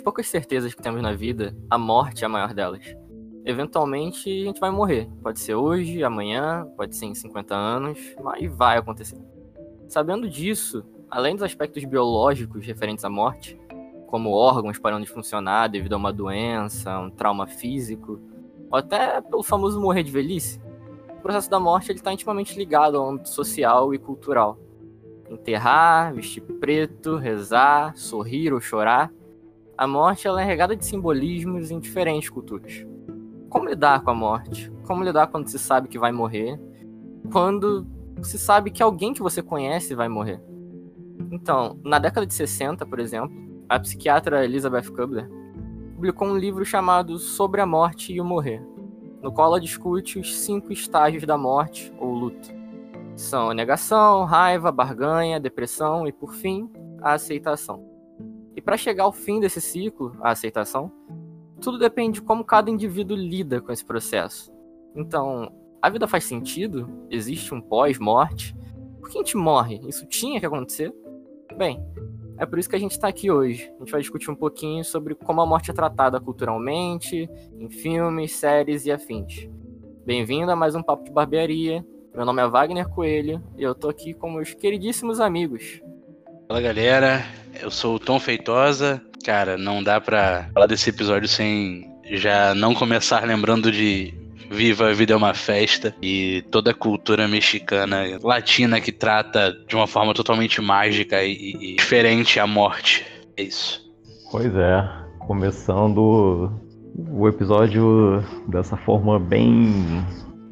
das poucas certezas que temos na vida, a morte é a maior delas. Eventualmente a gente vai morrer. Pode ser hoje, amanhã, pode ser em 50 anos, mas vai acontecer. Sabendo disso, além dos aspectos biológicos referentes à morte, como órgãos parando de funcionar devido a uma doença, um trauma físico, ou até pelo famoso morrer de velhice, o processo da morte está intimamente ligado ao âmbito social e cultural. Enterrar, vestir preto, rezar, sorrir ou chorar, a morte ela é regada de simbolismos em diferentes culturas. Como lidar com a morte? Como lidar quando se sabe que vai morrer? Quando se sabe que alguém que você conhece vai morrer? Então, na década de 60, por exemplo, a psiquiatra Elizabeth Kubler publicou um livro chamado Sobre a Morte e o Morrer, no qual ela discute os cinco estágios da morte ou luto. São a negação, raiva, barganha, depressão e, por fim, a aceitação. E para chegar ao fim desse ciclo, a aceitação, tudo depende de como cada indivíduo lida com esse processo. Então, a vida faz sentido? Existe um pós-morte? Por que a gente morre? Isso tinha que acontecer? Bem, é por isso que a gente está aqui hoje. A gente vai discutir um pouquinho sobre como a morte é tratada culturalmente, em filmes, séries e afins. Bem-vindo a mais um Papo de Barbearia. Meu nome é Wagner Coelho e eu tô aqui com meus queridíssimos amigos. Fala galera, eu sou o Tom Feitosa. Cara, não dá pra falar desse episódio sem já não começar lembrando de Viva a Vida é uma Festa e toda a cultura mexicana, latina que trata de uma forma totalmente mágica e, e diferente a morte. É isso. Pois é, começando o episódio dessa forma bem,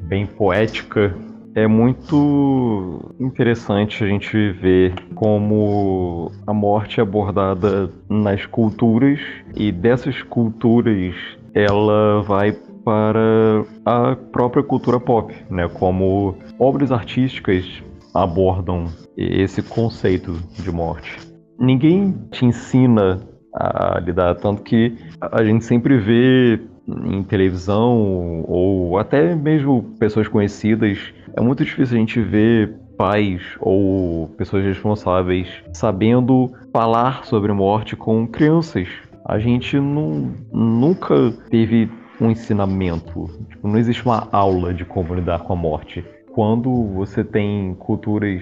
bem poética. É muito interessante a gente ver como a morte é abordada nas culturas e dessas culturas ela vai para a própria cultura pop, né? Como obras artísticas abordam esse conceito de morte. Ninguém te ensina a lidar, tanto que a gente sempre vê em televisão ou até mesmo pessoas conhecidas, é muito difícil a gente ver pais ou pessoas responsáveis sabendo falar sobre morte com crianças. A gente não, nunca teve um ensinamento. Tipo, não existe uma aula de como lidar com a morte. Quando você tem culturas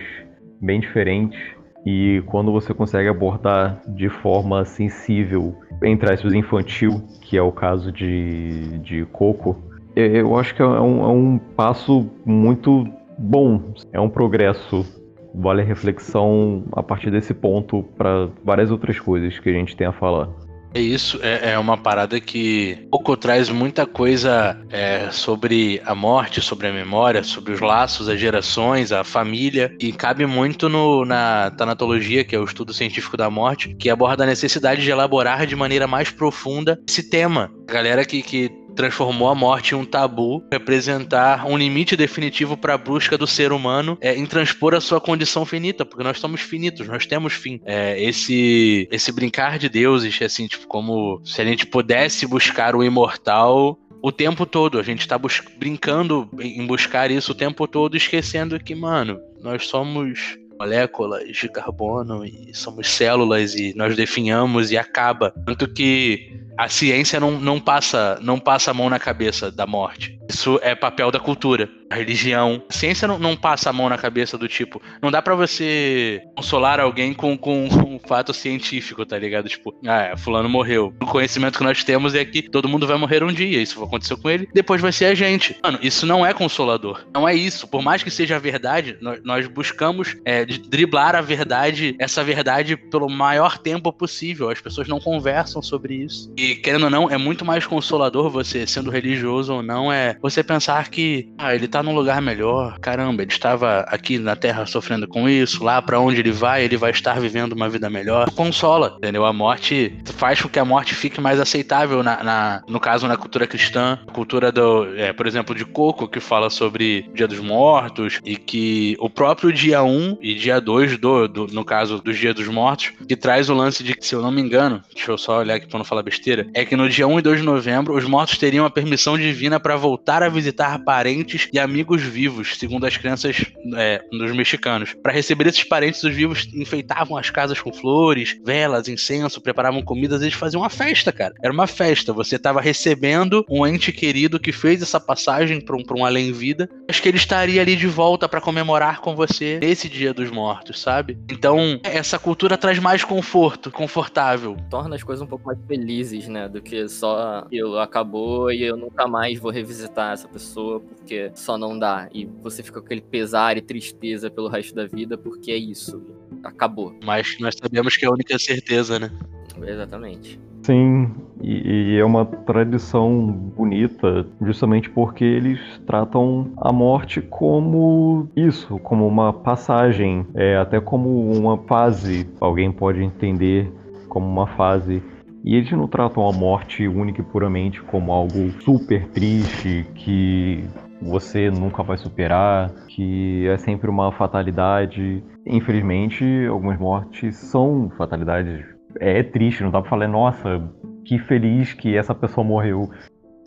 bem diferentes e quando você consegue abordar de forma sensível, entre aspas, infantil, que é o caso de, de Coco, eu acho que é um, é um passo muito bom, é um progresso. Vale a reflexão a partir desse ponto para várias outras coisas que a gente tem a falar. É isso, é, é, uma parada que pouco traz muita coisa é, sobre a morte, sobre a memória, sobre os laços, as gerações, a família, e cabe muito no, na tanatologia, que é o estudo científico da morte, que aborda a necessidade de elaborar de maneira mais profunda esse tema. A galera que, que transformou a morte em um tabu, representar um limite definitivo para a busca do ser humano é, em transpor a sua condição finita, porque nós somos finitos, nós temos fim. É, esse, esse brincar de deuses, assim, tipo, como se a gente pudesse buscar o imortal o tempo todo. A gente tá brincando em buscar isso o tempo todo, esquecendo que, mano, nós somos moléculas de carbono e somos células e nós definhamos e acaba. Tanto que a ciência não, não, passa, não passa a mão na cabeça da morte. Isso é papel da cultura, a religião. A ciência não, não passa a mão na cabeça do tipo. Não dá para você consolar alguém com, com, com, um fato científico, tá ligado? Tipo, ah, fulano morreu. O conhecimento que nós temos é que todo mundo vai morrer um dia. Isso aconteceu com ele, depois vai ser a gente. Mano, isso não é consolador. Não é isso. Por mais que seja a verdade, nós, nós buscamos é, driblar a verdade, essa verdade, pelo maior tempo possível. As pessoas não conversam sobre isso. E querendo ou não, é muito mais consolador você, sendo religioso ou não, é você pensar que, ah, ele tá num lugar melhor, caramba, ele estava aqui na Terra sofrendo com isso, lá para onde ele vai, ele vai estar vivendo uma vida melhor. Consola, entendeu? A morte faz com que a morte fique mais aceitável, na, na no caso, na cultura cristã, cultura do, é, por exemplo, de Coco, que fala sobre Dia dos Mortos, e que o próprio dia 1 e dia 2, do, do, no caso dos Dia dos Mortos, que traz o lance de, se eu não me engano, deixa eu só olhar aqui pra não falar besteira, é que no dia 1 e 2 de novembro, os mortos teriam a permissão divina para voltar a visitar parentes e amigos vivos, segundo as crenças é, dos mexicanos. Para receber esses parentes, os vivos enfeitavam as casas com flores, velas, incenso, preparavam comidas, eles faziam uma festa, cara. Era uma festa. Você estava recebendo um ente querido que fez essa passagem para um, um além-vida. Acho que ele estaria ali de volta para comemorar com você nesse dia dos mortos, sabe? Então, essa cultura traz mais conforto, confortável. Torna as coisas um pouco mais felizes, né? Do que só aquilo acabou e eu nunca mais vou revisitar essa pessoa porque só não dá. E você fica com aquele pesar e tristeza pelo resto da vida porque é isso. Acabou. Mas nós sabemos que é a única certeza, né? Exatamente. Sim, e, e, é uma tradição bonita, justamente porque eles tratam a morte como isso, como uma passagem, é, até como uma fase. Alguém pode entender como uma fase. E eles não tratam a morte única e puramente como algo super triste, que você nunca vai superar, que é sempre uma fatalidade. Infelizmente, algumas mortes são fatalidades é triste, não dá pra falar, nossa, que feliz que essa pessoa morreu.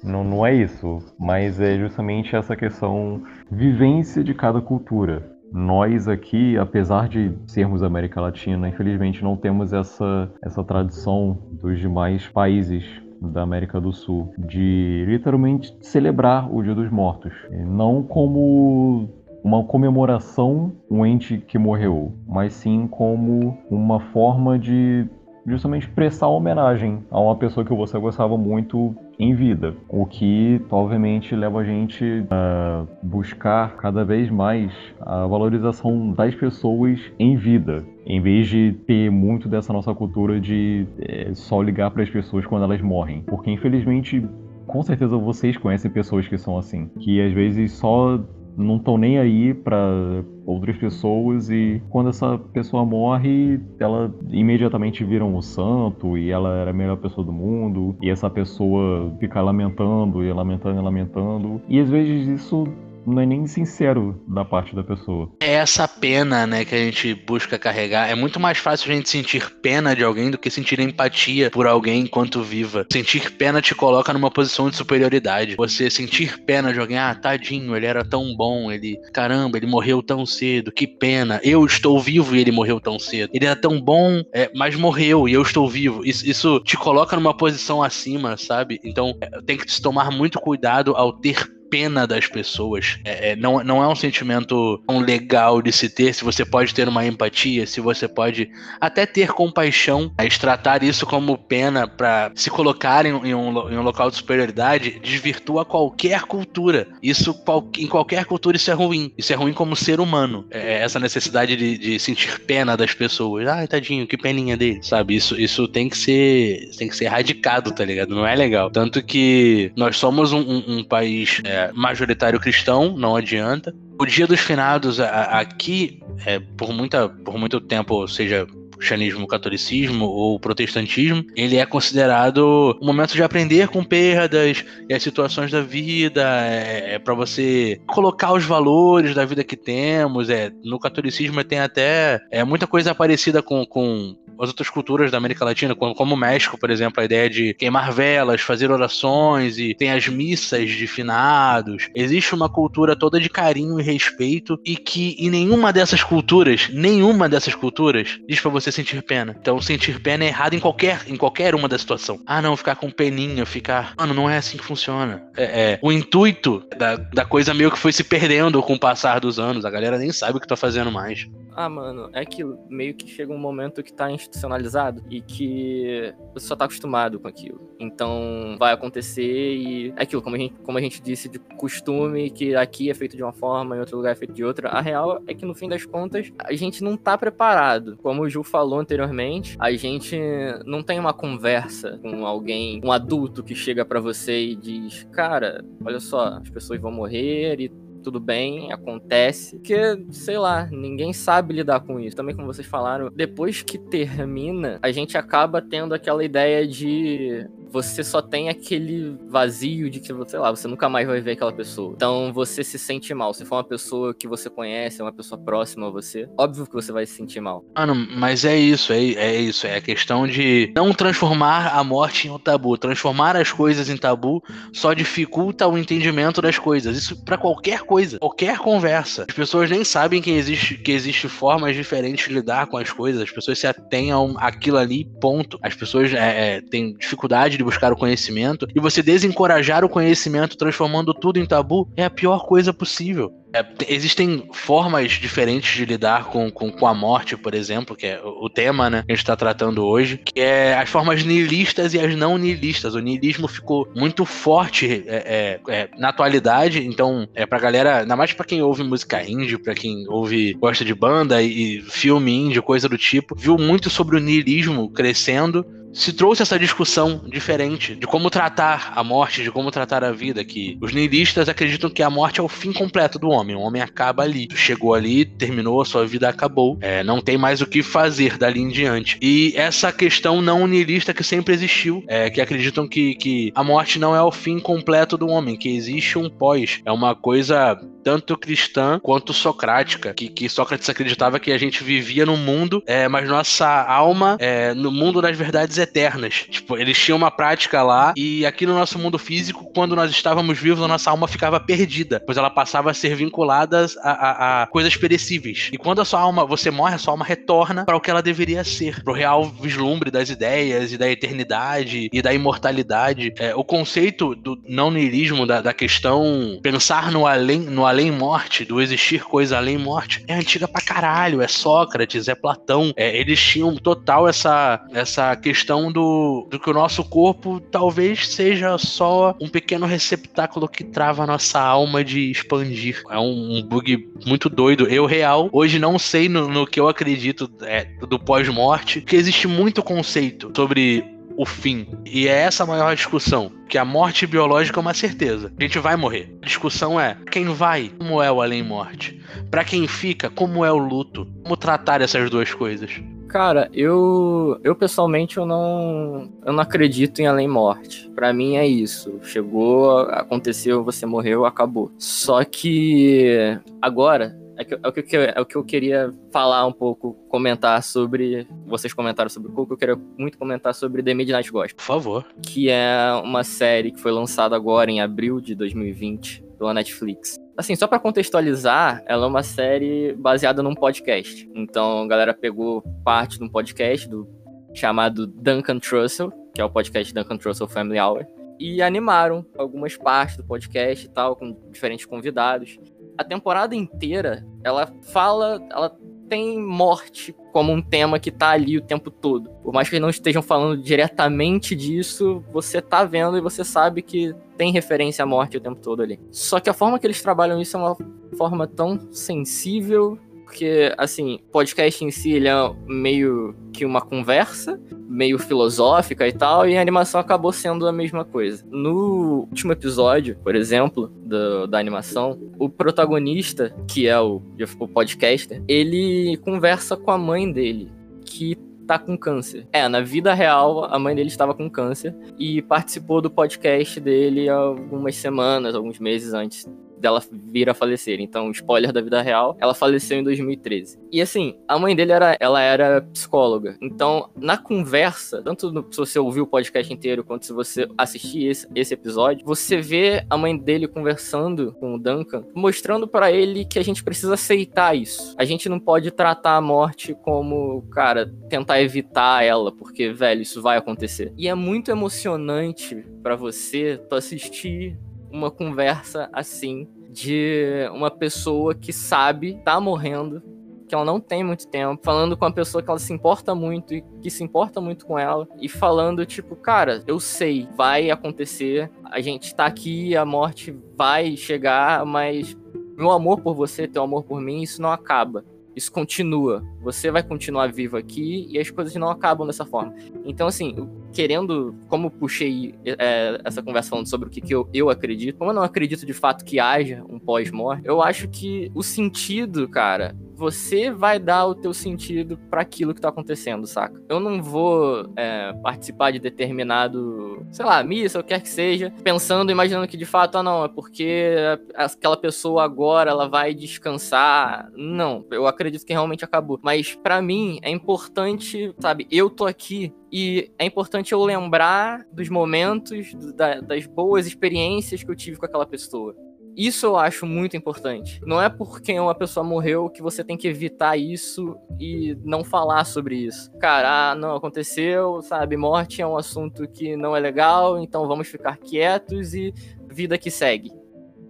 Não, não é isso, mas é justamente essa questão vivência de cada cultura. Nós aqui, apesar de sermos América Latina, infelizmente não temos essa, essa tradição dos demais países da América do Sul de literalmente celebrar o Dia dos Mortos. Não como uma comemoração um ente que morreu, mas sim como uma forma de justamente prestar homenagem a uma pessoa que você gostava muito em vida, o que obviamente leva a gente a buscar cada vez mais a valorização das pessoas em vida, em vez de ter muito dessa nossa cultura de é, só ligar para as pessoas quando elas morrem, porque infelizmente com certeza vocês conhecem pessoas que são assim, que às vezes só não estão nem aí para outras pessoas e quando essa pessoa morre, ela imediatamente vira um santo e ela era a melhor pessoa do mundo e essa pessoa fica lamentando e lamentando e lamentando. E às vezes isso não é nem sincero da parte da pessoa. É essa pena, né, que a gente busca carregar. É muito mais fácil a gente sentir pena de alguém do que sentir empatia por alguém enquanto viva. Sentir pena te coloca numa posição de superioridade. Você sentir pena de alguém, ah, tadinho, ele era tão bom, ele, caramba, ele morreu tão cedo, que pena. Eu estou vivo e ele morreu tão cedo. Ele era tão bom, é, mas morreu e eu estou vivo. Isso, isso te coloca numa posição acima, sabe? Então, é, tem que se tomar muito cuidado ao ter pena das pessoas. É, é, não, não é um sentimento tão legal de se ter, se você pode ter uma empatia, se você pode até ter compaixão, mas tratar isso como pena para se colocar em, em, um, em um local de superioridade desvirtua qualquer cultura. Isso em qualquer cultura isso é ruim. Isso é ruim como ser humano. É, é essa necessidade de, de sentir pena das pessoas. Ai, tadinho, que peninha dele, sabe? Isso, isso tem que ser tem que ser erradicado, tá ligado? Não é legal. Tanto que nós somos um, um, um país é, majoritário cristão, não adianta. O Dia dos Finados aqui, é, por, muita, por muito tempo, seja cristianismo, catolicismo ou protestantismo, ele é considerado um momento de aprender com perdas e as situações da vida, é, é para você colocar os valores da vida que temos. É, no catolicismo tem até é, muita coisa parecida com, com as outras culturas da América Latina, como, como o México, por exemplo, a ideia de queimar velas, fazer orações e tem as missas de finados. Existe uma cultura toda de carinho e respeito e que em nenhuma dessas culturas, nenhuma dessas culturas diz para você sentir pena. Então sentir pena é errado em qualquer, em qualquer uma da situação. Ah, não, ficar com peninha, ficar. Mano, não é assim que funciona. É, é, o intuito da, da coisa meio que foi se perdendo com o passar dos anos. A galera nem sabe o que tá fazendo mais. Ah, mano, é aquilo. Meio que chega um momento que tá institucionalizado e que você só tá acostumado com aquilo. Então vai acontecer e é aquilo, como a gente, como a gente disse, de costume, que aqui é feito de uma forma, em outro lugar é feito de outra. A real é que no fim das contas, a gente não tá preparado. Como o Ju falou anteriormente, a gente não tem uma conversa com alguém, um adulto que chega para você e diz: Cara, olha só, as pessoas vão morrer e tudo bem, acontece. Porque, sei lá, ninguém sabe lidar com isso. Também, como vocês falaram, depois que termina, a gente acaba tendo aquela ideia de você só tem aquele vazio de que, sei lá, você nunca mais vai ver aquela pessoa. Então você se sente mal. Se for uma pessoa que você conhece, uma pessoa próxima a você, óbvio que você vai se sentir mal. Mano, mas é isso, é, é isso. É a questão de não transformar a morte em um tabu. Transformar as coisas em tabu só dificulta o entendimento das coisas. Isso para qualquer coisa, qualquer conversa. As pessoas nem sabem que existe, que existe formas diferentes de lidar com as coisas. As pessoas se atêm àquilo ali, ponto. As pessoas é, é, têm dificuldade de buscar o conhecimento. E você desencorajar o conhecimento transformando tudo em tabu é a pior coisa possível. É, existem formas diferentes de lidar com, com, com, a morte, por exemplo, que é o tema né, que a gente está tratando hoje, que é as formas nihilistas e as não nihilistas. O nihilismo ficou muito forte é, é, é na atualidade, então é pra galera, ainda mais pra quem ouve música indie, pra quem ouve, gosta de banda e, e filme indie, coisa do tipo, viu muito sobre o nihilismo crescendo se trouxe essa discussão diferente de como tratar a morte, de como tratar a vida, que os nihilistas acreditam que a morte é o fim completo do homem, o homem acaba ali, chegou ali, terminou, a sua vida acabou, é, não tem mais o que fazer dali em diante. E essa questão não nihilista que sempre existiu, é, que acreditam que, que a morte não é o fim completo do homem, que existe um pós, é uma coisa tanto cristã quanto socrática, que, que Sócrates acreditava que a gente vivia no mundo, é, mas nossa alma é, no mundo das verdades eternas. Tipo, eles tinham uma prática lá e aqui no nosso mundo físico, quando nós estávamos vivos, a nossa alma ficava perdida, pois ela passava a ser vinculada a, a, a coisas perecíveis. E quando a sua alma, você morre, a sua alma retorna para o que ela deveria ser, para o real vislumbre das ideias e da eternidade e da imortalidade. É, o conceito do não nihilismo, da, da questão pensar no além, no além-morte, do existir coisa além-morte, é antiga pra caralho. É Sócrates, é Platão. É, eles tinham total essa, essa questão questão do, do que o nosso corpo talvez seja só um pequeno receptáculo que trava a nossa alma de expandir. É um, um bug muito doido. Eu, real, hoje não sei no, no que eu acredito é, do pós-morte, que existe muito conceito sobre o fim. E é essa a maior discussão. Que a morte biológica é uma certeza. A gente vai morrer. A discussão é quem vai, como é o além-morte. Para quem fica, como é o luto. Como tratar essas duas coisas. Cara, eu eu pessoalmente eu não eu não acredito em além morte. Para mim é isso. Chegou, aconteceu, você morreu, acabou. Só que agora é, é, o que, é o que eu queria falar um pouco, comentar sobre. Vocês comentaram sobre o Coco, eu queria muito comentar sobre The Midnight Gospel. Por favor. Que é uma série que foi lançada agora em abril de 2020 pela Netflix. Assim, só para contextualizar, ela é uma série baseada num podcast. Então, a galera pegou parte de um podcast do chamado Duncan Trussell, que é o podcast Duncan Trussell Family Hour, e animaram algumas partes do podcast e tal, com diferentes convidados. A temporada inteira, ela fala, ela tem morte como um tema que tá ali o tempo todo. Por mais que eles não estejam falando diretamente disso, você tá vendo e você sabe que tem referência à morte o tempo todo ali. Só que a forma que eles trabalham isso é uma forma tão sensível porque, assim, podcast em si ele é meio que uma conversa, meio filosófica e tal, e a animação acabou sendo a mesma coisa. No último episódio, por exemplo, do, da animação, o protagonista, que é o, o podcaster, ele conversa com a mãe dele, que tá com câncer. É, na vida real, a mãe dele estava com câncer e participou do podcast dele algumas semanas, alguns meses antes dela vir a falecer. Então, spoiler da vida real, ela faleceu em 2013. E assim, a mãe dele era, ela era psicóloga. Então, na conversa, tanto no, se você ouvir o podcast inteiro quanto se você assistir esse, esse episódio, você vê a mãe dele conversando com o Duncan, mostrando para ele que a gente precisa aceitar isso. A gente não pode tratar a morte como, cara, tentar evitar ela, porque, velho, isso vai acontecer. E é muito emocionante para você tu assistir uma conversa assim de uma pessoa que sabe tá morrendo, que ela não tem muito tempo, falando com uma pessoa que ela se importa muito e que se importa muito com ela e falando tipo, cara, eu sei, vai acontecer, a gente tá aqui, a morte vai chegar, mas meu amor por você, teu amor por mim, isso não acaba isso continua. Você vai continuar vivo aqui e as coisas não acabam dessa forma. Então, assim, querendo, como puxei é, essa conversa falando sobre o que, que eu, eu acredito, como eu não acredito de fato que haja um pós-morte, eu acho que o sentido, cara, você vai dar o teu sentido para aquilo que tá acontecendo, saca? Eu não vou é, participar de determinado, sei lá, missa, ou quer que seja, pensando, imaginando que de fato, ah, não, é porque aquela pessoa agora ela vai descansar. Não, eu acredito que realmente acabou. Mas para mim é importante, sabe, eu tô aqui e é importante eu lembrar dos momentos, das boas experiências que eu tive com aquela pessoa. Isso eu acho muito importante. Não é porque uma pessoa morreu que você tem que evitar isso e não falar sobre isso. Cara, ah, não aconteceu, sabe? Morte é um assunto que não é legal, então vamos ficar quietos e vida que segue.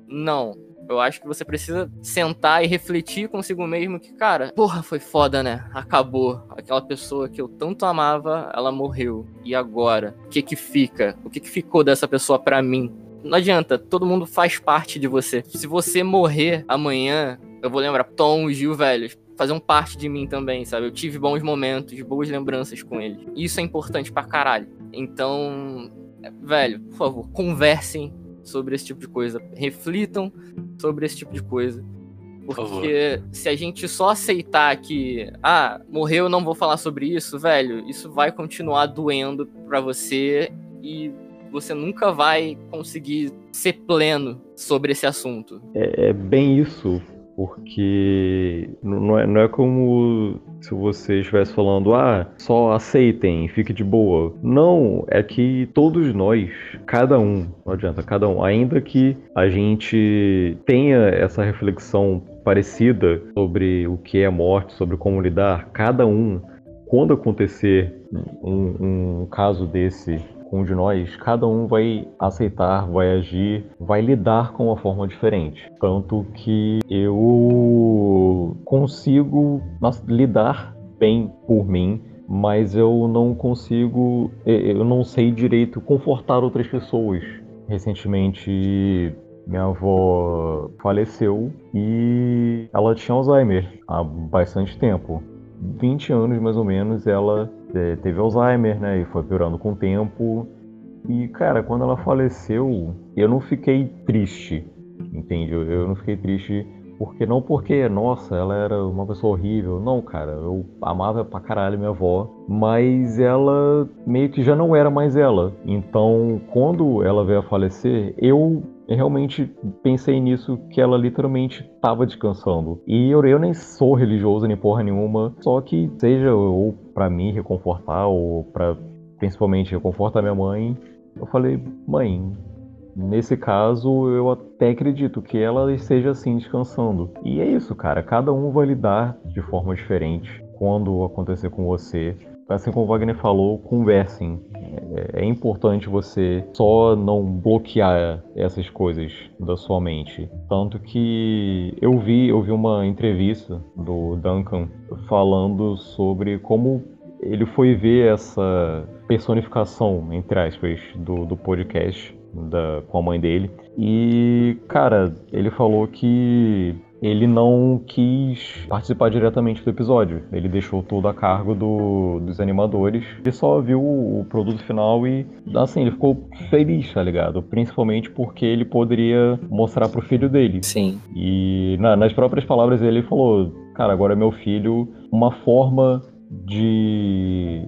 Não. Eu acho que você precisa sentar e refletir consigo mesmo que, cara, porra, foi foda, né? Acabou. Aquela pessoa que eu tanto amava, ela morreu. E agora? O que que fica? O que que ficou dessa pessoa para mim? Não adianta, todo mundo faz parte de você. Se você morrer amanhã, eu vou lembrar Tom, Gil, velhos, faziam parte de mim também, sabe? Eu tive bons momentos, boas lembranças com eles. Isso é importante pra caralho. Então, velho, por favor, conversem sobre esse tipo de coisa. Reflitam sobre esse tipo de coisa. Porque se a gente só aceitar que, ah, morreu, não vou falar sobre isso, velho, isso vai continuar doendo pra você e você nunca vai conseguir ser pleno sobre esse assunto. É, é bem isso, porque não é, não é como se você estivesse falando, ah, só aceitem, fique de boa. Não, é que todos nós, cada um, não adianta, cada um, ainda que a gente tenha essa reflexão parecida sobre o que é morte, sobre como lidar, cada um, quando acontecer um, um caso desse um de nós, cada um vai aceitar, vai agir, vai lidar com uma forma diferente. Tanto que eu consigo lidar bem por mim, mas eu não consigo, eu não sei direito confortar outras pessoas. Recentemente minha avó faleceu e ela tinha Alzheimer há bastante tempo. 20 anos mais ou menos ela teve Alzheimer, né? E foi piorando com o tempo. E, cara, quando ela faleceu, eu não fiquei triste, entende? Eu, eu não fiquei triste porque não porque, nossa, ela era uma pessoa horrível. Não, cara, eu amava pra caralho minha avó, mas ela meio que já não era mais ela. Então, quando ela veio a falecer, eu realmente pensei nisso que ela literalmente estava descansando. E eu, eu nem sou religioso nem porra nenhuma, só que seja ou para mim reconfortar ou para principalmente reconfortar minha mãe, eu falei, mãe, Nesse caso, eu até acredito que ela esteja assim descansando. E é isso, cara. Cada um vai lidar de forma diferente quando acontecer com você. Assim como o Wagner falou, conversem. É, é importante você só não bloquear essas coisas da sua mente. Tanto que eu vi, eu vi uma entrevista do Duncan falando sobre como ele foi ver essa personificação, entre aspas, do, do podcast da, com a mãe dele. E, cara, ele falou que ele não quis participar diretamente do episódio. Ele deixou tudo a cargo do, dos animadores. Ele só viu o produto final e, assim, ele ficou feliz, tá ligado? Principalmente porque ele poderia mostrar pro filho dele. Sim. E na, nas próprias palavras ele falou: Cara, agora é meu filho, uma forma de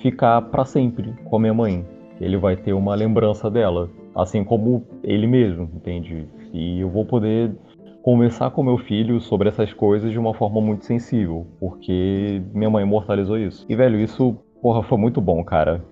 ficar para sempre com a minha mãe. Ele vai ter uma lembrança dela assim como ele mesmo, entende? E eu vou poder conversar com meu filho sobre essas coisas de uma forma muito sensível, porque minha mãe imortalizou isso. E, velho, isso, porra, foi muito bom, cara.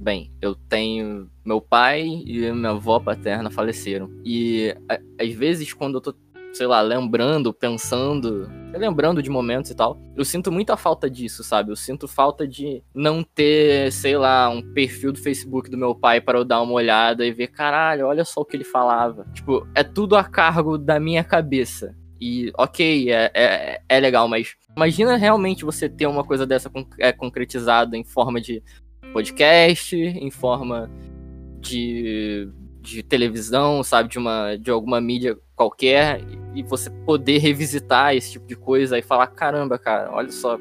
Bem, eu tenho. Meu pai e minha avó paterna faleceram. E às vezes, quando eu tô, sei lá, lembrando, pensando, lembrando de momentos e tal, eu sinto muita falta disso, sabe? Eu sinto falta de não ter, sei lá, um perfil do Facebook do meu pai para eu dar uma olhada e ver, caralho, olha só o que ele falava. Tipo, é tudo a cargo da minha cabeça. E, ok, é, é, é legal, mas imagina realmente você ter uma coisa dessa é, concretizada em forma de podcast, em forma de, de televisão, sabe, de uma de alguma mídia qualquer e você poder revisitar esse tipo de coisa e falar caramba, cara, olha só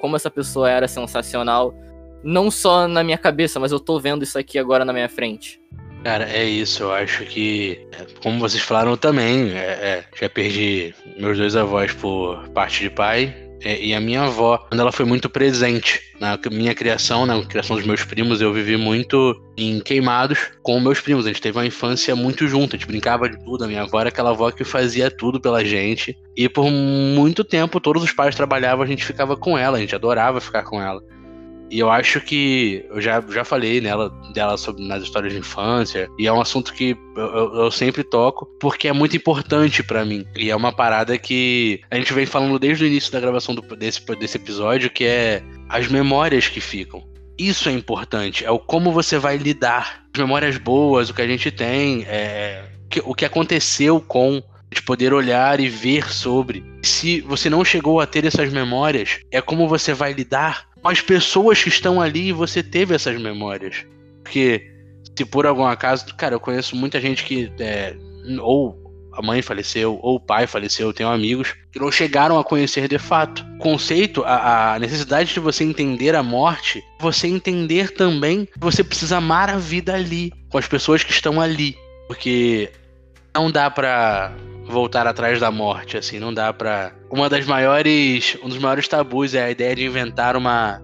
como essa pessoa era sensacional, não só na minha cabeça, mas eu tô vendo isso aqui agora na minha frente. Cara, é isso. Eu acho que, é, como vocês falaram também, é, é, já perdi meus dois avós por parte de pai. É, e a minha avó, quando ela foi muito presente na minha criação, na criação dos meus primos, eu vivi muito em queimados com meus primos. A gente teve uma infância muito junto, a gente brincava de tudo. A minha avó era aquela avó que fazia tudo pela gente. E por muito tempo, todos os pais trabalhavam, a gente ficava com ela, a gente adorava ficar com ela. E eu acho que eu já, já falei nela dela sobre nas histórias de infância, e é um assunto que eu, eu sempre toco, porque é muito importante para mim. E é uma parada que a gente vem falando desde o início da gravação do, desse, desse episódio, que é as memórias que ficam. Isso é importante, é o como você vai lidar. As memórias boas, o que a gente tem, é, o que aconteceu com de poder olhar e ver sobre. Se você não chegou a ter essas memórias, é como você vai lidar com as pessoas que estão ali e você teve essas memórias. Porque se por algum acaso, cara, eu conheço muita gente que é, ou a mãe faleceu ou o pai faleceu, eu tenho amigos que não chegaram a conhecer de fato. O conceito, a, a, necessidade de você entender a morte, você entender também que você precisa amar a vida ali, com as pessoas que estão ali. Porque não dá pra voltar atrás da morte, assim, não dá pra. Uma das maiores. Um dos maiores tabus é a ideia de inventar uma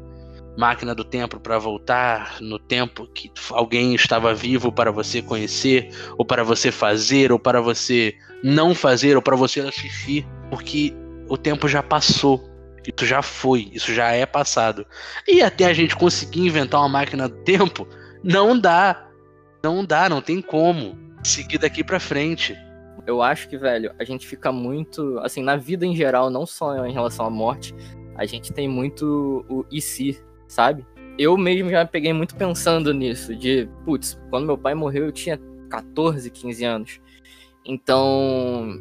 máquina do tempo para voltar no tempo que alguém estava vivo para você conhecer, ou para você fazer, ou para você não fazer, ou para você assistir, porque o tempo já passou. Isso já foi, isso já é passado. E até a gente conseguir inventar uma máquina do tempo, não dá. Não dá, não tem como seguir daqui para frente. Eu acho que, velho, a gente fica muito. Assim, na vida em geral, não só em relação à morte, a gente tem muito o e se, sabe? Eu mesmo já peguei muito pensando nisso, de, putz, quando meu pai morreu eu tinha 14, 15 anos. Então,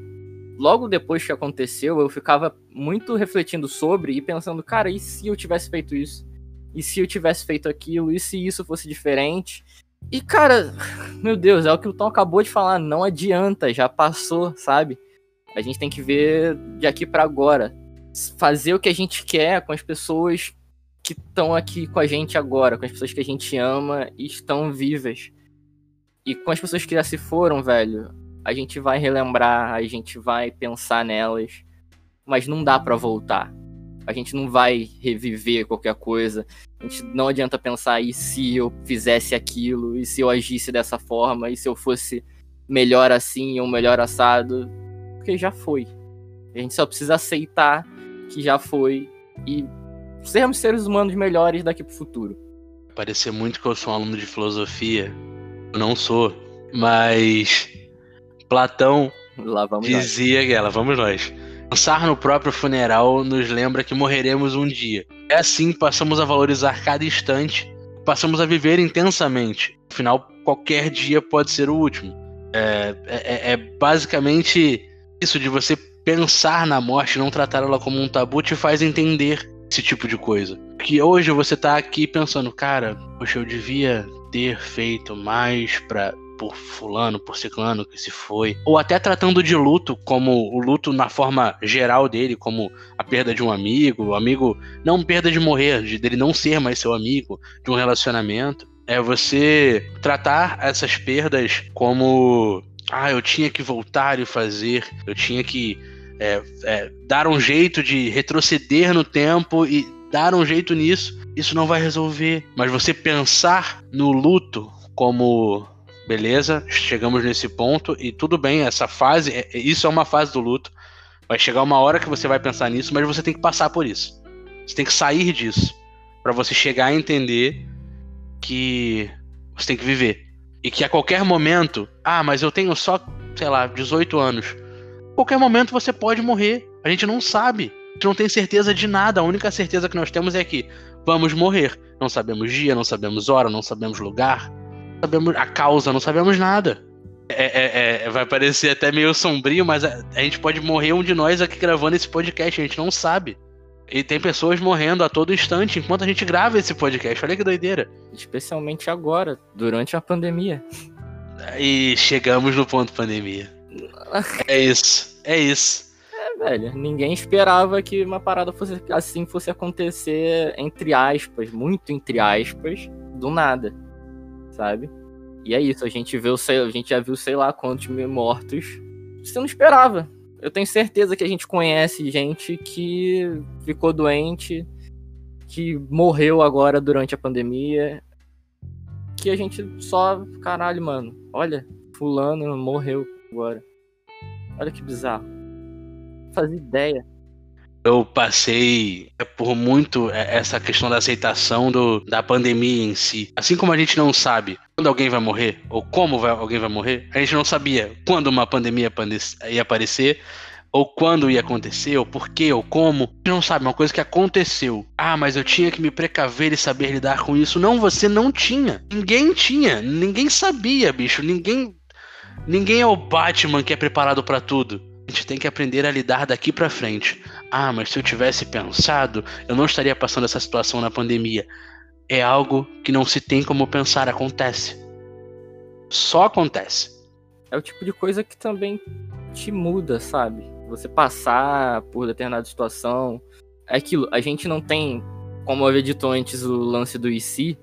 logo depois que aconteceu, eu ficava muito refletindo sobre e pensando, cara, e se eu tivesse feito isso? E se eu tivesse feito aquilo? E se isso fosse diferente? E, cara, meu Deus, é o que o Tom acabou de falar. Não adianta, já passou, sabe? A gente tem que ver de aqui para agora. Fazer o que a gente quer com as pessoas que estão aqui com a gente agora, com as pessoas que a gente ama e estão vivas. E com as pessoas que já se foram, velho, a gente vai relembrar, a gente vai pensar nelas, mas não dá para voltar. A gente não vai reviver qualquer coisa. A gente não adianta pensar e se eu fizesse aquilo, e se eu agisse dessa forma, e se eu fosse melhor assim ou melhor assado, porque já foi. A gente só precisa aceitar que já foi e sermos seres humanos melhores daqui pro futuro. Parecer muito que eu sou um aluno de filosofia. Eu não sou, mas Platão dizia que ela, vamos nós Pensar no próprio funeral nos lembra que morreremos um dia. É assim que passamos a valorizar cada instante, passamos a viver intensamente. Afinal, qualquer dia pode ser o último. É, é, é basicamente isso de você pensar na morte, não tratar ela como um tabu, te faz entender esse tipo de coisa. Que hoje você tá aqui pensando, cara, poxa, eu devia ter feito mais pra por fulano, por ciclano que se foi, ou até tratando de luto como o luto na forma geral dele, como a perda de um amigo, o amigo não perda de morrer, de dele não ser mais seu amigo, de um relacionamento, é você tratar essas perdas como ah, eu tinha que voltar e fazer, eu tinha que é, é, dar um jeito de retroceder no tempo e dar um jeito nisso, isso não vai resolver. Mas você pensar no luto como beleza, chegamos nesse ponto e tudo bem, essa fase, é, é, isso é uma fase do luto. Vai chegar uma hora que você vai pensar nisso, mas você tem que passar por isso. Você tem que sair disso para você chegar a entender que você tem que viver e que a qualquer momento, ah, mas eu tenho só, sei lá, 18 anos. A qualquer momento você pode morrer. A gente não sabe. A gente não tem certeza de nada. A única certeza que nós temos é que vamos morrer. Não sabemos dia, não sabemos hora, não sabemos lugar sabemos a causa, não sabemos nada. É, é, é, vai parecer até meio sombrio, mas a, a, gente pode morrer um de nós aqui gravando esse podcast, a gente não sabe. E tem pessoas morrendo a todo instante enquanto a gente grava esse podcast. Olha que doideira. Especialmente agora, durante a pandemia. E chegamos no ponto pandemia. é isso. É isso. velho. Ninguém esperava que uma parada fosse assim fosse acontecer, entre aspas, muito entre aspas, do nada. Sabe? E é isso, a gente viu, a gente já viu sei lá quantos mortos. Você não esperava. Eu tenho certeza que a gente conhece gente que ficou doente, que morreu agora durante a pandemia. Que a gente só. Caralho, mano. Olha, Fulano morreu agora. Olha que bizarro. Não fazia ideia. Eu passei por muito essa questão da aceitação do, da pandemia em si. Assim como a gente não sabe quando alguém vai morrer, ou como vai, alguém vai morrer, a gente não sabia quando uma pandemia ia aparecer, ou quando ia acontecer, ou por quê, ou como. A gente não sabe, uma coisa que aconteceu. Ah, mas eu tinha que me precaver e saber lidar com isso. Não, você não tinha. Ninguém tinha. Ninguém sabia, bicho. Ninguém. Ninguém é o Batman que é preparado para tudo. A gente tem que aprender a lidar daqui para frente. Ah, mas se eu tivesse pensado, eu não estaria passando essa situação na pandemia. É algo que não se tem como pensar, acontece. Só acontece. É o tipo de coisa que também te muda, sabe? Você passar por determinada situação. É aquilo, a gente não tem, como eu dito antes, o lance do IC.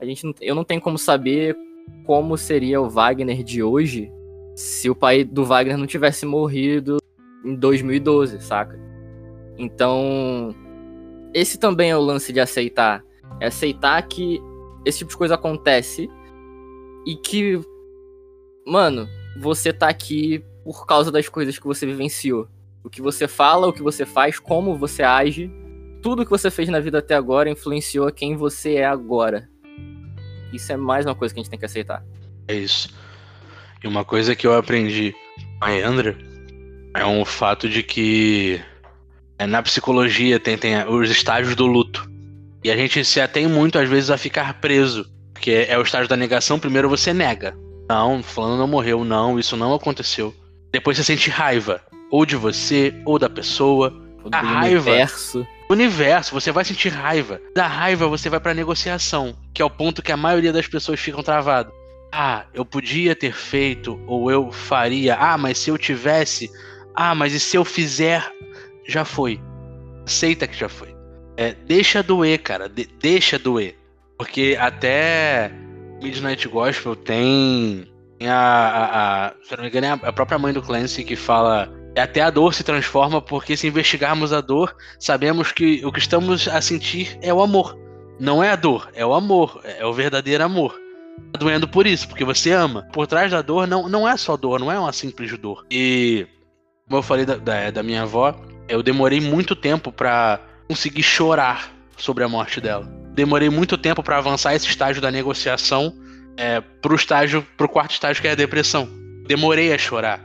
A gente não, eu não tenho como saber como seria o Wagner de hoje se o pai do Wagner não tivesse morrido em 2012, saca? Então, esse também é o lance de aceitar. É aceitar que esse tipo de coisa acontece e que, mano, você tá aqui por causa das coisas que você vivenciou. O que você fala, o que você faz, como você age, tudo que você fez na vida até agora influenciou quem você é agora. Isso é mais uma coisa que a gente tem que aceitar. É isso. E uma coisa que eu aprendi com a Andra é um fato de que na psicologia tem, tem os estágios do luto. E a gente se atém muito, às vezes, a ficar preso. Porque é o estágio da negação, primeiro você nega. Não, fulano não morreu, não, isso não aconteceu. Depois você sente raiva. Ou de você, ou da pessoa. Do a raiva. Universo. Universo, você vai sentir raiva. Da raiva você vai pra negociação, que é o ponto que a maioria das pessoas ficam travado. Ah, eu podia ter feito, ou eu faria. Ah, mas se eu tivesse. Ah, mas e se eu fizer já foi. Aceita que já foi. É, deixa doer, cara. De deixa doer. Porque até Midnight Gospel tem, tem a, a, a, Se não me engano, é a própria mãe do Clancy que fala. Até a dor se transforma, porque se investigarmos a dor, sabemos que o que estamos a sentir é o amor. Não é a dor, é o amor, é o verdadeiro amor. Tá doendo por isso, porque você ama. Por trás da dor não, não é só dor, não é uma simples dor. E, como eu falei da, da, da minha avó, eu demorei muito tempo para conseguir chorar sobre a morte dela. Demorei muito tempo para avançar esse estágio da negociação é, pro estágio, pro quarto estágio que é a depressão. Demorei a chorar.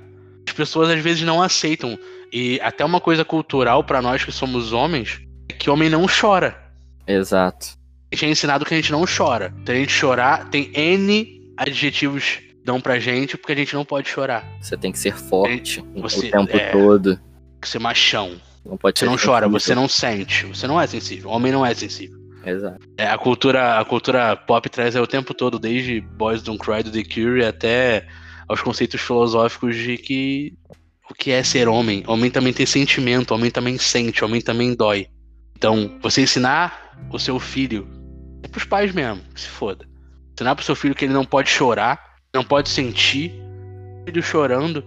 As pessoas às vezes não aceitam e até uma coisa cultural para nós que somos homens é que homem não chora. Exato. A gente é ensinado que a gente não chora. Tem a gente chorar, tem N adjetivos dão pra gente porque a gente não pode chorar. Você tem que ser forte você, o tempo é, todo ser machão. Não pode você não chora, você não sente, você não é sensível. O homem não é sensível. Exato. É, a cultura, a cultura pop traz é o tempo todo, desde Boys Don't Cry do The Cure até aos conceitos filosóficos de que o que é ser homem. Homem também tem sentimento, homem também sente, homem também dói. Então, você ensinar o seu filho, é pros pais mesmo, que se foda. Ensinar pro seu filho que ele não pode chorar, não pode sentir, filho chorando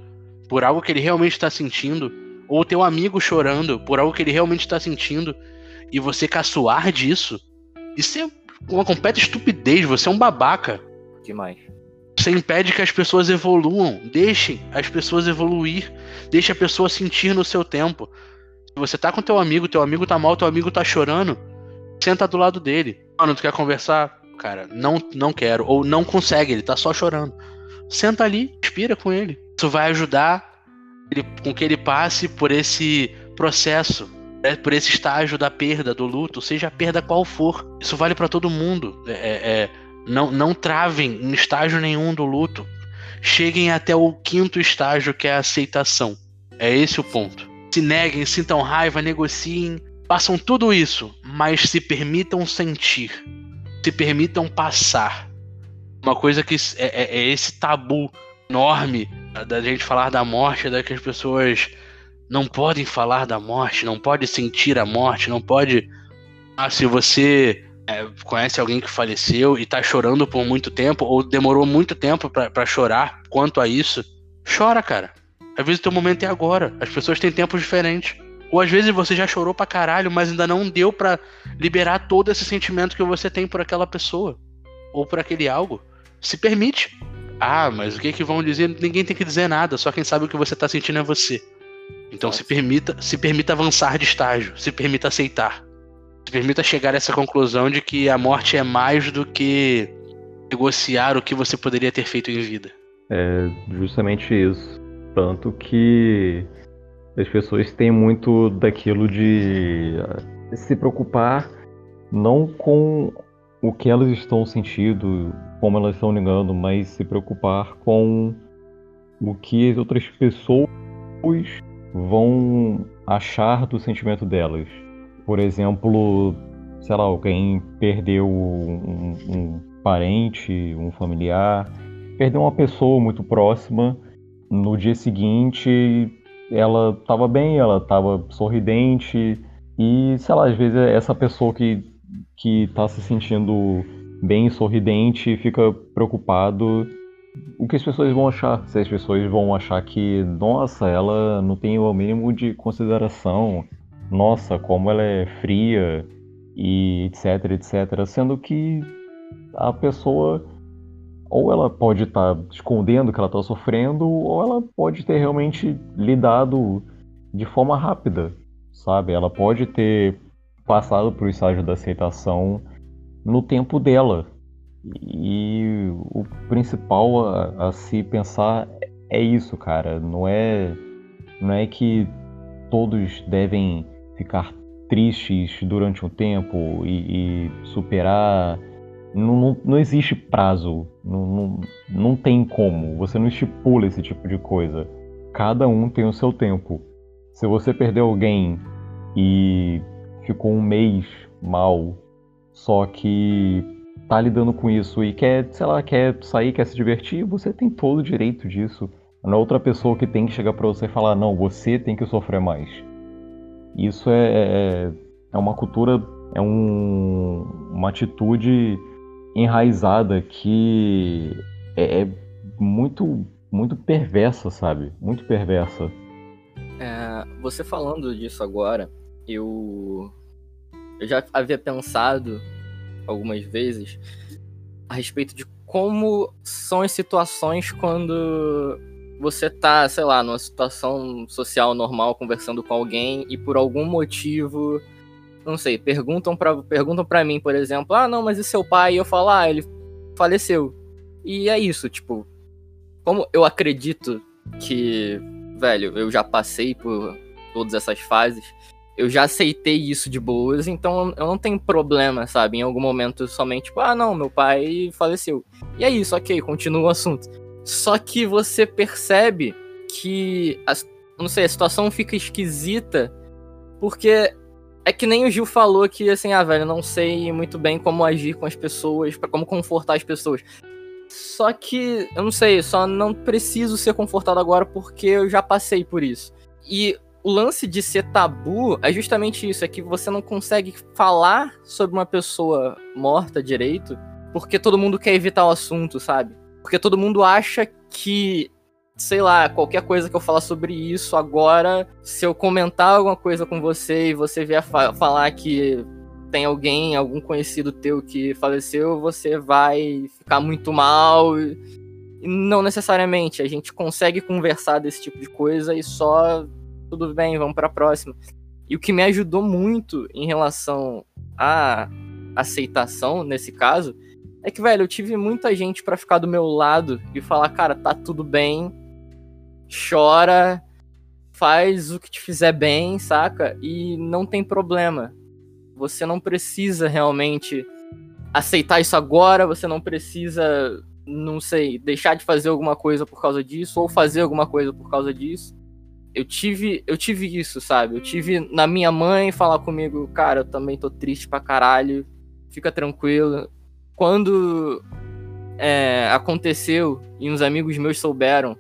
por algo que ele realmente está sentindo, ou teu amigo chorando por algo que ele realmente está sentindo e você caçoar disso, isso é uma completa estupidez, você é um babaca. Demais. Você impede que as pessoas evoluam. Deixem as pessoas evoluir. Deixe a pessoa sentir no seu tempo. Se você tá com teu amigo, teu amigo tá mal, teu amigo tá chorando, senta do lado dele. Mano, tu quer conversar? Cara, não, não quero. Ou não consegue, ele tá só chorando. Senta ali, respira com ele. Isso vai ajudar ele, com que ele passe por esse processo, né, por esse estágio da perda, do luto, seja a perda qual for. Isso vale para todo mundo. É, é, é, não, não travem em estágio nenhum do luto. Cheguem até o quinto estágio, que é a aceitação. É esse o ponto. Se neguem, sintam raiva, negociem, façam tudo isso, mas se permitam sentir, se permitam passar. Uma coisa que é, é, é esse tabu enorme da gente falar da morte, da que as pessoas não podem falar da morte, não pode sentir a morte, não pode. Ah, se você é, conhece alguém que faleceu e tá chorando por muito tempo, ou demorou muito tempo para chorar quanto a isso, chora, cara. Às vezes o teu momento é agora. As pessoas têm tempos diferentes. Ou às vezes você já chorou pra caralho, mas ainda não deu para liberar todo esse sentimento que você tem por aquela pessoa. Ou por aquele algo. Se permite. Ah, mas o que que vão dizer? Ninguém tem que dizer nada, só quem sabe o que você tá sentindo é você. Então Nossa. se permita, se permita avançar de estágio, se permita aceitar. Se permita chegar a essa conclusão de que a morte é mais do que negociar o que você poderia ter feito em vida. É justamente isso. Tanto que as pessoas têm muito daquilo de se preocupar não com o que elas estão sentindo, como elas estão ligando, mas se preocupar com o que as outras pessoas vão achar do sentimento delas. Por exemplo, sei lá, alguém perdeu um, um parente, um familiar, perdeu uma pessoa muito próxima. No dia seguinte, ela estava bem, ela estava sorridente e, sei lá, às vezes essa pessoa que que está se sentindo bem sorridente fica preocupado o que as pessoas vão achar. Se as pessoas vão achar que, nossa, ela não tem o mínimo de consideração, nossa, como ela é fria e etc, etc. Sendo que a pessoa ou ela pode estar tá escondendo que ela está sofrendo, ou ela pode ter realmente lidado de forma rápida, sabe? Ela pode ter passado por estágio da aceitação no tempo dela. E o principal a, a se pensar é isso, cara. Não é, não é que todos devem ficar tristes durante um tempo e, e superar. Não, não, não, existe prazo, não, não, não tem como. Você não estipula esse tipo de coisa. Cada um tem o seu tempo. Se você perdeu alguém e ficou um mês mal, só que tá lidando com isso e quer, sei lá, quer sair, quer se divertir, você tem todo o direito disso. Não é outra pessoa que tem que chegar para você e falar, não, você tem que sofrer mais. Isso é, é, é uma cultura, é um, uma atitude enraizada que é, é muito, muito perversa, sabe? Muito perversa. É, você falando disso agora, eu, eu já havia pensado algumas vezes a respeito de como são as situações quando você tá, sei lá, numa situação social normal conversando com alguém e por algum motivo, não sei, perguntam para perguntam para mim, por exemplo, ah, não, mas e seu pai? E eu falo, ah, ele faleceu. E é isso, tipo, como eu acredito que, velho, eu já passei por todas essas fases, eu já aceitei isso de boas, então eu não tenho problema, sabe? Em algum momento somente, tipo, ah, não, meu pai faleceu. E é isso, ok, continua o assunto. Só que você percebe que, a, não sei, a situação fica esquisita, porque é que nem o Gil falou que, assim, ah, velho, não sei muito bem como agir com as pessoas, para como confortar as pessoas. Só que, eu não sei, só não preciso ser confortado agora porque eu já passei por isso. E o lance de ser tabu é justamente isso, é que você não consegue falar sobre uma pessoa morta direito, porque todo mundo quer evitar o assunto, sabe? Porque todo mundo acha que, sei lá, qualquer coisa que eu falar sobre isso agora, se eu comentar alguma coisa com você e você vier fa falar que tem alguém, algum conhecido teu que faleceu, você vai ficar muito mal. E não necessariamente, a gente consegue conversar desse tipo de coisa e só tudo bem, vamos para a próxima. E o que me ajudou muito em relação à aceitação nesse caso é que, velho, eu tive muita gente para ficar do meu lado e falar, cara, tá tudo bem, chora, faz o que te fizer bem, saca? E não tem problema. Você não precisa realmente aceitar isso agora, você não precisa, não sei, deixar de fazer alguma coisa por causa disso ou fazer alguma coisa por causa disso eu tive, eu tive isso, sabe? Eu tive na minha mãe falar comigo, cara, eu também tô triste pra caralho, fica tranquilo. Quando é, aconteceu e uns amigos meus souberam,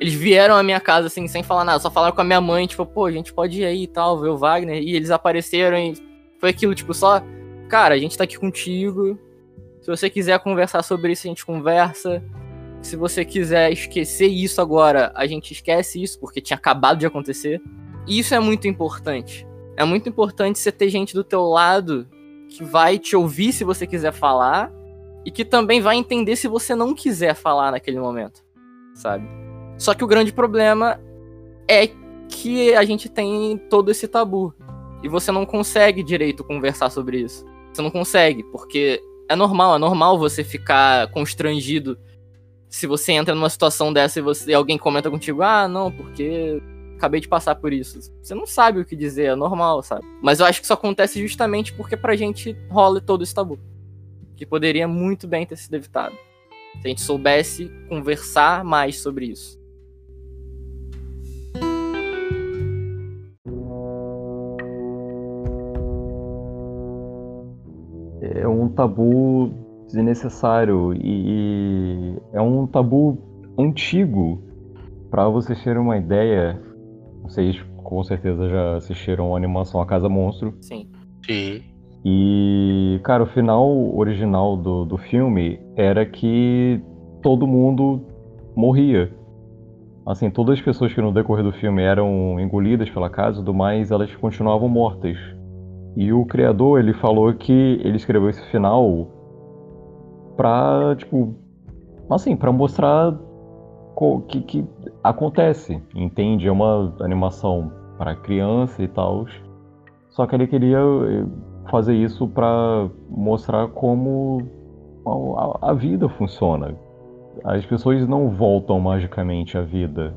Eles vieram à minha casa, assim, sem falar nada, só falaram com a minha mãe, tipo, pô, a gente pode ir aí e tal, ver o Wagner. E eles apareceram e foi aquilo, tipo, só, cara, a gente tá aqui contigo. Se você quiser conversar sobre isso, a gente conversa. Se você quiser esquecer isso agora, a gente esquece isso, porque tinha acabado de acontecer. E isso é muito importante. É muito importante você ter gente do teu lado que vai te ouvir se você quiser falar e que também vai entender se você não quiser falar naquele momento, sabe? Só que o grande problema é que a gente tem todo esse tabu e você não consegue direito conversar sobre isso. Você não consegue, porque é normal, é normal você ficar constrangido se você entra numa situação dessa e você alguém comenta contigo: "Ah, não, porque acabei de passar por isso". Você não sabe o que dizer, é normal, sabe? Mas eu acho que isso acontece justamente porque pra gente rola todo esse tabu que poderia muito bem ter sido evitado. Se a gente soubesse conversar mais sobre isso. É um tabu desnecessário e é um tabu antigo. Para vocês terem uma ideia, vocês com certeza já assistiram a animação A Casa Monstro. Sim. Sim. E, cara, o final original do, do filme era que todo mundo morria. Assim, todas as pessoas que no decorrer do filme eram engolidas pela casa e tudo mais, elas continuavam mortas. E o criador, ele falou que ele escreveu esse final pra, tipo, assim, pra mostrar o que, que acontece, entende? É uma animação para criança e tal. Só que ele queria fazer isso para mostrar como a, a, vida funciona. As pessoas não voltam magicamente à vida.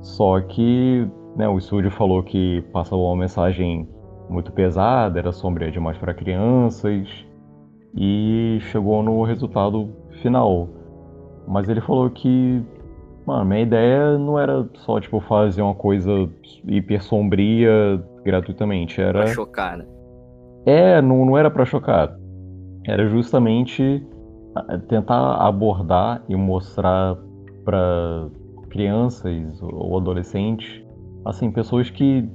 Só que né, o estúdio falou que passava uma mensagem muito pesada, era sombria demais para crianças e chegou no resultado final. Mas ele falou que, mano, minha ideia não era só tipo fazer uma coisa hiper sombria gratuitamente, era pra chocar, né? É, não, não era para chocar. Era justamente tentar abordar e mostrar para crianças ou adolescentes, assim, pessoas que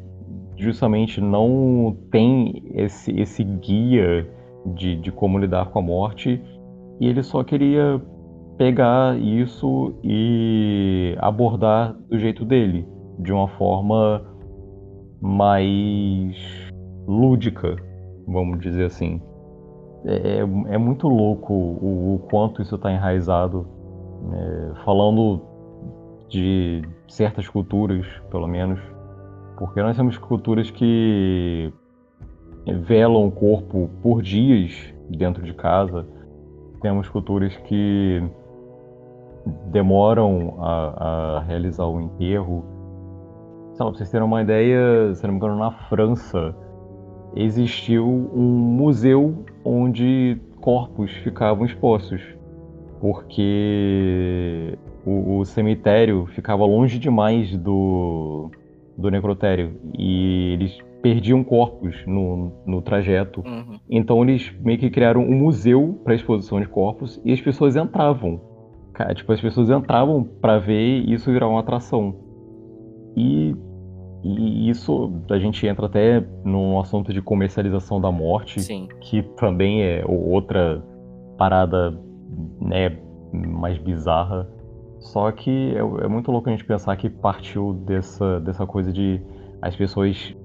justamente não têm esse, esse guia de, de como lidar com a morte e ele só queria pegar isso e abordar do jeito dele, de uma forma mais lúdica, vamos dizer assim. É, é, é muito louco o, o quanto isso está enraizado. É, falando de certas culturas, pelo menos, porque nós temos culturas que velam o corpo por dias dentro de casa, temos culturas que demoram a, a realizar o enterro. Só pra vocês terem uma ideia, se não me engano, na França, existiu um museu onde corpos ficavam expostos, porque o, o cemitério ficava longe demais do, do necrotério e eles perdiam corpos no, no trajeto. Uhum. Então eles meio que criaram um museu para exposição de corpos e as pessoas entravam. Tipo, as pessoas entravam para ver isso virar uma atração. E e isso a gente entra até no assunto de comercialização da morte, Sim. que também é outra parada né, mais bizarra. Só que é, é, muito louco a gente pensar que partiu dessa, dessa coisa de as pessoas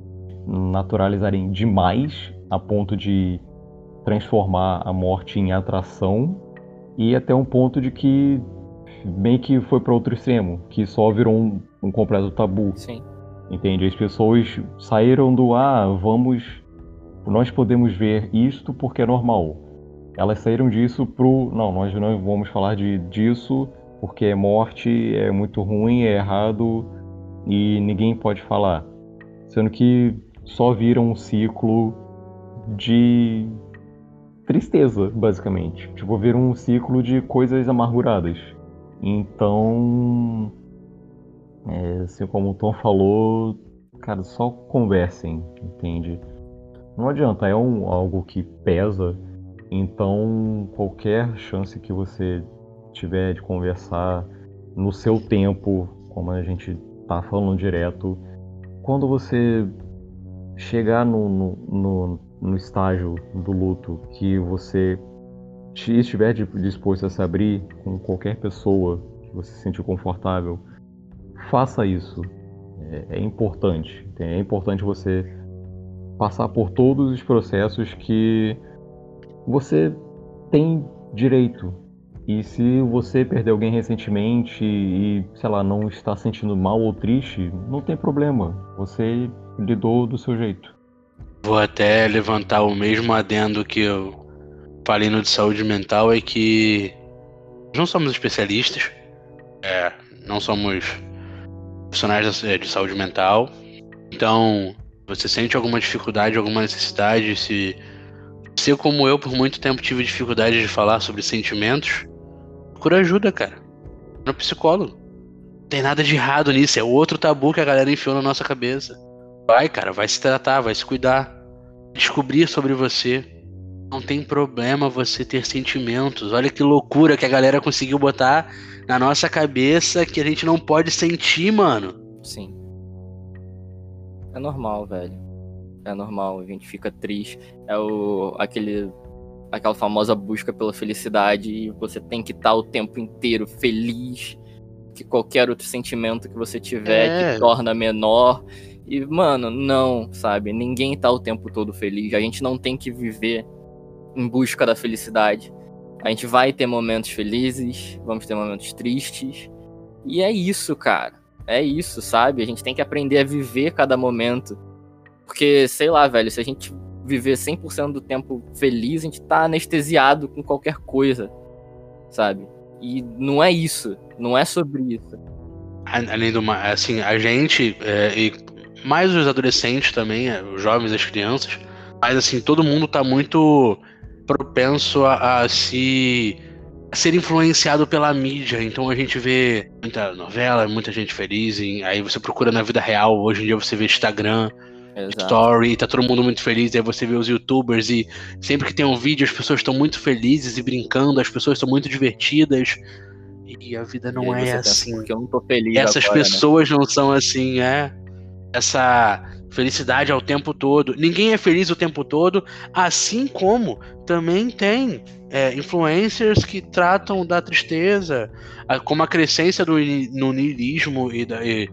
naturalizarem demais a ponto de transformar a morte em atração e até um ponto de que meio que foi para outro extremo, que só virou um, um completo tabu. Sim. Entende? As pessoas saíram do ah, vamos. Nós podemos ver isto porque é normal. Elas saíram disso pro. Não, nós não vamos falar de, disso porque é morte, é muito ruim, é errado e ninguém pode falar. Sendo que só viram um ciclo de tristeza, basicamente. Tipo, viram um ciclo de coisas amarguradas. Então é, assim como o Tom falou, cara, só conversem, entende? Não adianta, é um, algo que pesa, então qualquer chance que você tiver de conversar no seu tempo, como a gente tá falando direto, quando você chegar no, no, no, no estágio do luto que você estiver disposto a se abrir com qualquer pessoa que você se sentir confortável, faça isso. É, é importante. É importante você passar por todos os processos que você tem direito. E se você perder alguém recentemente e, sei lá, não está sentindo mal ou triste, não tem problema. Você lidou do seu jeito. Vou até levantar o mesmo adendo que eu falei no de saúde mental, é que não somos especialistas, é, não somos profissionais de saúde mental. Então, você sente alguma dificuldade, alguma necessidade, se você, como eu, por muito tempo tive dificuldade de falar sobre sentimentos, procura ajuda, cara. No psicólogo. Tem nada de errado nisso, é outro tabu que a galera enfiou na nossa cabeça. Vai, cara, vai se tratar, vai se cuidar. Descobrir sobre você. Não tem problema você ter sentimentos. Olha que loucura que a galera conseguiu botar na nossa cabeça que a gente não pode sentir, mano. Sim. É normal, velho. É normal, a gente fica triste. É o aquele aquela famosa busca pela felicidade e você tem que estar o tempo inteiro feliz que qualquer outro sentimento que você tiver é. que torna menor. E, mano, não, sabe? Ninguém tá o tempo todo feliz. A gente não tem que viver em busca da felicidade. A gente vai ter momentos felizes, vamos ter momentos tristes. E é isso, cara. É isso, sabe? A gente tem que aprender a viver cada momento. Porque, sei lá, velho, se a gente viver 100% do tempo feliz, a gente tá anestesiado com qualquer coisa, sabe? E não é isso. Não é sobre isso. Além do mais, assim, a gente, é, e mais os adolescentes também, é, os jovens, as crianças, mas assim, todo mundo tá muito propenso a, a se a ser influenciado pela mídia. Então a gente vê muita novela, muita gente feliz. E aí você procura na vida real. Hoje em dia você vê Instagram, Exato. Story, tá todo mundo muito feliz. Aí você vê os youtubers e sempre que tem um vídeo as pessoas estão muito felizes e brincando, as pessoas estão muito divertidas. E a vida não é assim. Porque eu não tô feliz. Essas agora, né? pessoas né? não são assim, é. Essa felicidade ao tempo todo. Ninguém é feliz o tempo todo, assim como também tem é, influencers que tratam da tristeza a, como a crescência do no niilismo e, da, e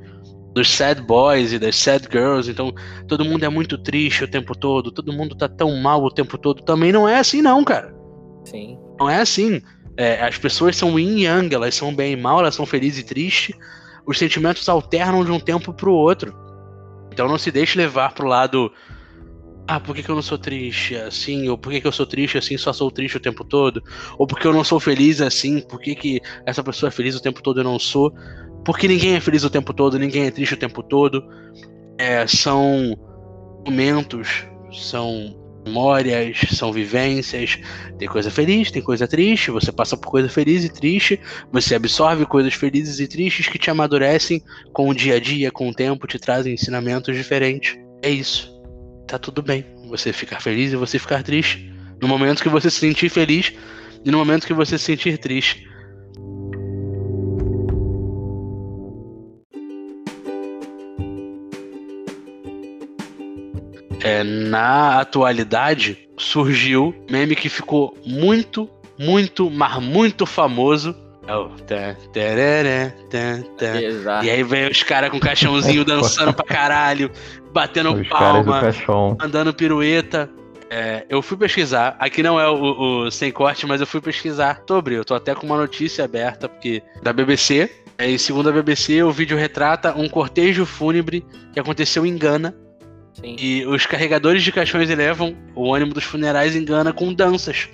dos sad boys e das sad girls. Então, todo mundo é muito triste o tempo todo, todo mundo tá tão mal o tempo todo. Também não é assim, não, cara. Sim. Não é assim. É, as pessoas são yin yang, elas são bem e mal, elas são felizes e tristes. Os sentimentos alternam de um tempo pro outro. Então não se deixe levar pro lado. Ah, por que, que eu não sou triste assim? Ou por que, que eu sou triste assim só sou triste o tempo todo? Ou porque eu não sou feliz assim? Por que, que essa pessoa é feliz o tempo todo e eu não sou? Porque ninguém é feliz o tempo todo, ninguém é triste o tempo todo. É, são momentos, são memórias, são vivências. Tem coisa feliz, tem coisa triste. Você passa por coisa feliz e triste. Você absorve coisas felizes e tristes que te amadurecem com o dia a dia, com o tempo, te trazem ensinamentos diferentes. É isso. Tá tudo bem. Você ficar feliz e você ficar triste. No momento que você se sentir feliz e no momento que você se sentir triste. É, na atualidade surgiu meme que ficou muito, muito, mas muito famoso. É e aí vem os caras com caixãozinho dançando pra caralho, batendo os palma, andando pirueta. É, eu fui pesquisar, aqui não é o, o, sem corte, mas eu fui pesquisar sobre. Eu tô até com uma notícia aberta, porque da BBC. É, segundo a BBC, o vídeo retrata um cortejo fúnebre que aconteceu em Gana Sim. E os carregadores de caixões elevam o ânimo dos funerais em Gana com danças.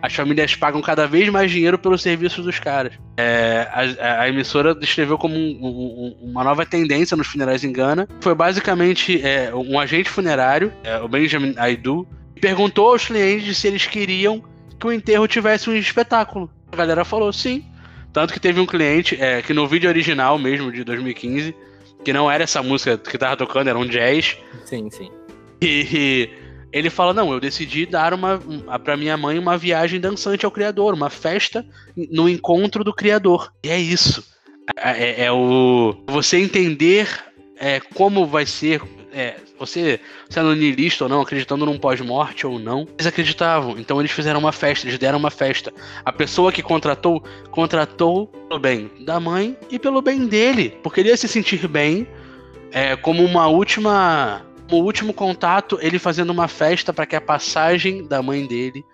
As famílias pagam cada vez mais dinheiro pelo serviço dos caras. É, a, a, emissora descreveu como um, um, uma nova tendência nos funerais em Gana. Foi basicamente é, um agente funerário, é, o Benjamin Aidu, perguntou aos clientes se eles queriam que o enterro tivesse um espetáculo. A galera falou sim. Tanto que teve um cliente é, que no vídeo original mesmo, de 2015, que não era essa música que tava tocando, era um jazz. Sim, sim. E, ele fala: Não, eu decidi dar uma para minha mãe uma viagem dançante ao Criador, uma festa no encontro do Criador. E é isso. É, é, é o você entender é, como vai ser. É, você sendo niilista ou não, acreditando num pós-morte ou não, eles acreditavam. Então eles fizeram uma festa, eles deram uma festa. A pessoa que contratou, contratou pelo bem da mãe e pelo bem dele. Porque ele ia se sentir bem é, como uma última. Um último contato, ele fazendo uma festa para que a passagem da mãe dele,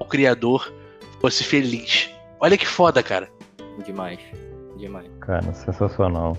o Criador, fosse feliz. Olha que foda, cara. Demais. Demais. Cara, sensacional.